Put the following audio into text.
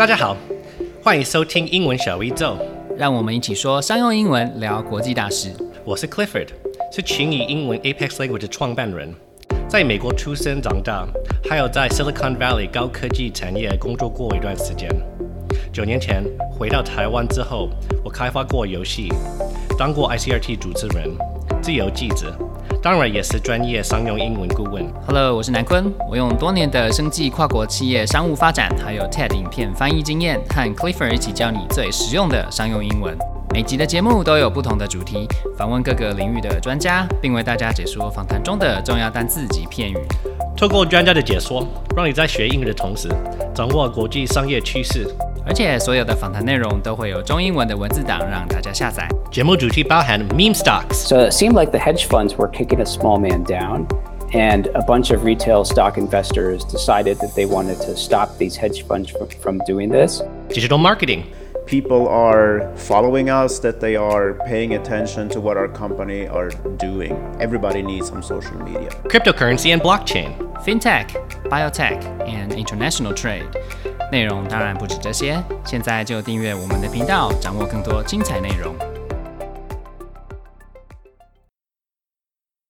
大家好，欢迎收听英文小宇宙，让我们一起说商用英文，聊国际大事。我是 Clifford，是群益英文 Apex Language 的创办人，在美国出生长大，还有在 Silicon Valley 高科技产业工作过一段时间。九年前回到台湾之后，我开发过游戏，当过 ICRT 主持人、自由记者。当然也是专业商用英文顾问。Hello，我是南坤，我用多年的生计跨国企业商务发展，还有 TED 影片翻译经验，和 Clifford 一起教你最实用的商用英文。每集的节目都有不同的主题，访问各个领域的专家，并为大家解说访谈中的重要单字及片语。透过专家的解说，让你在学英语的同时，掌握国际商业趋势。而且所有的访谈内容都会有中英文的文字档让大家下载。节目主题包含 meme stocks。So it seemed like the hedge funds were kicking a small man down, and a bunch of retail stock investors decided that they wanted to stop these hedge funds from, from doing this. Digital marketing. People are following us, that they are paying attention to what our company are doing. Everybody needs some social media. Cryptocurrency and blockchain. Fintech, biotech, and international trade. 内容当然不止这些，现在就订阅我们的频道，掌握更多精彩内容。